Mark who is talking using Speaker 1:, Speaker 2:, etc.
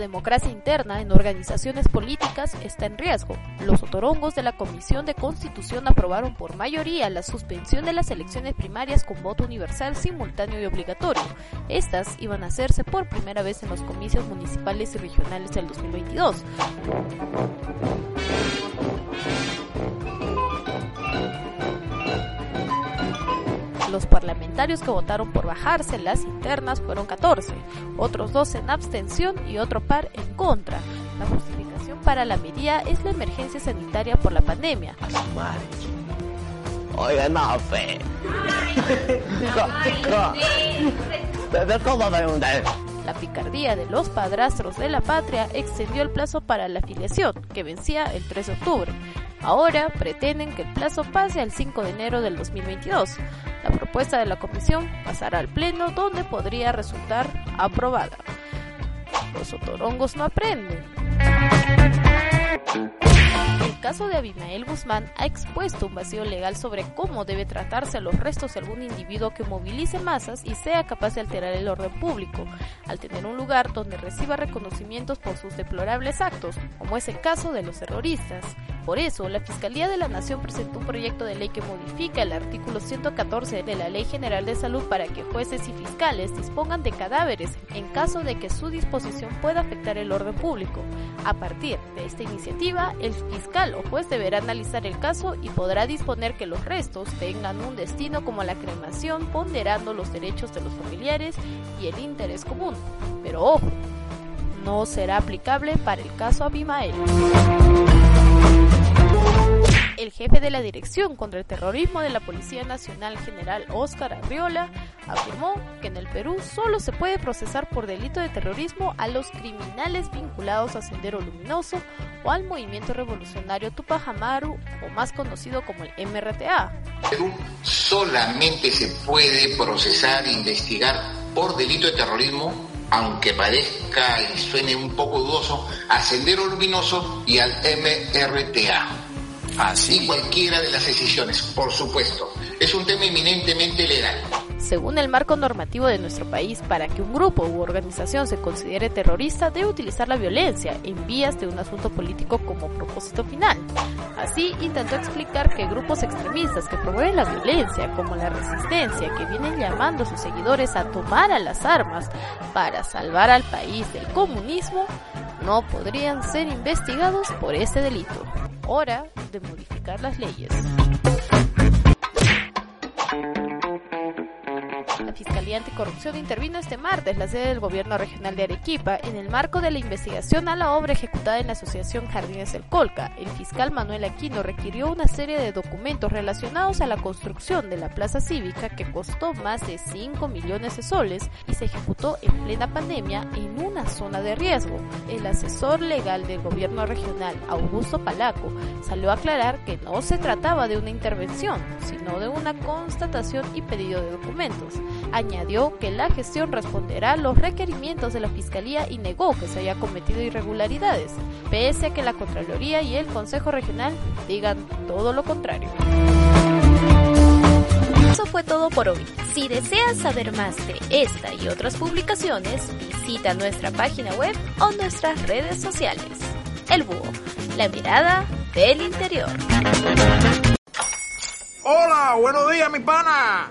Speaker 1: Democracia interna en organizaciones políticas está en riesgo. Los otorongos de la Comisión de Constitución aprobaron por mayoría la suspensión de las elecciones primarias con voto universal, simultáneo y obligatorio. Estas iban a hacerse por primera vez en los comicios municipales y regionales del 2022. Los parlamentarios que votaron por bajarse las internas fueron 14, otros dos en abstención y otro par en contra. La justificación para la medida es la emergencia sanitaria por la pandemia.
Speaker 2: Oiga, no, fe.
Speaker 1: La picardía de los padrastros de la patria extendió el plazo para la afiliación, que vencía el 3 de octubre. Ahora pretenden que el plazo pase al 5 de enero del 2022. La propuesta de la comisión pasará al Pleno donde podría resultar aprobada. Los otorongos no aprenden. El caso de Abimael Guzmán ha expuesto un vacío legal sobre cómo debe tratarse a los restos de algún individuo que movilice masas y sea capaz de alterar el orden público, al tener un lugar donde reciba reconocimientos por sus deplorables actos, como es el caso de los terroristas. Por eso, la Fiscalía de la Nación presentó un proyecto de ley que modifica el artículo 114 de la Ley General de Salud para que jueces y fiscales dispongan de cadáveres en caso de que su disposición pueda afectar el orden público. A partir de esta iniciativa, el fiscal o juez deberá analizar el caso y podrá disponer que los restos tengan un destino como la cremación, ponderando los derechos de los familiares y el interés común. Pero ojo, no será aplicable para el caso Abimael. El jefe de la Dirección contra el Terrorismo de la Policía Nacional, general Óscar Arriola, afirmó que en el Perú solo se puede procesar por delito de terrorismo a los criminales vinculados a Sendero Luminoso o al movimiento revolucionario Tupac Amaru, o más conocido como el MRTA.
Speaker 3: Perú solamente se puede procesar e investigar por delito de terrorismo aunque parezca y suene un poco dudoso, a Sendero Luminoso y al MRTA. Así cualquiera de las decisiones, por supuesto. Es un tema eminentemente legal.
Speaker 1: Según el marco normativo de nuestro país, para que un grupo u organización se considere terrorista, debe utilizar la violencia en vías de un asunto político como propósito final. Así, intentó explicar que grupos extremistas que promueven la violencia, como la resistencia, que vienen llamando a sus seguidores a tomar a las armas para salvar al país del comunismo, no podrían ser investigados por este delito. Hora de modificar las leyes. Fiscalía Anticorrupción intervino este martes la sede del Gobierno Regional de Arequipa en el marco de la investigación a la obra ejecutada en la Asociación Jardines del Colca. El fiscal Manuel Aquino requirió una serie de documentos relacionados a la construcción de la plaza cívica que costó más de 5 millones de soles y se ejecutó en plena pandemia en una zona de riesgo. El asesor legal del Gobierno Regional, Augusto Palaco, salió a aclarar que no se trataba de una intervención, sino de una constatación y pedido de documentos. Añadió que la gestión responderá a los requerimientos de la Fiscalía y negó que se haya cometido irregularidades, pese a que la Contraloría y el Consejo Regional digan todo lo contrario. Eso fue todo por hoy. Si deseas saber más de esta y otras publicaciones, visita nuestra página web o nuestras redes sociales. El Búho, la mirada del interior.
Speaker 4: Hola, buenos días, mi pana.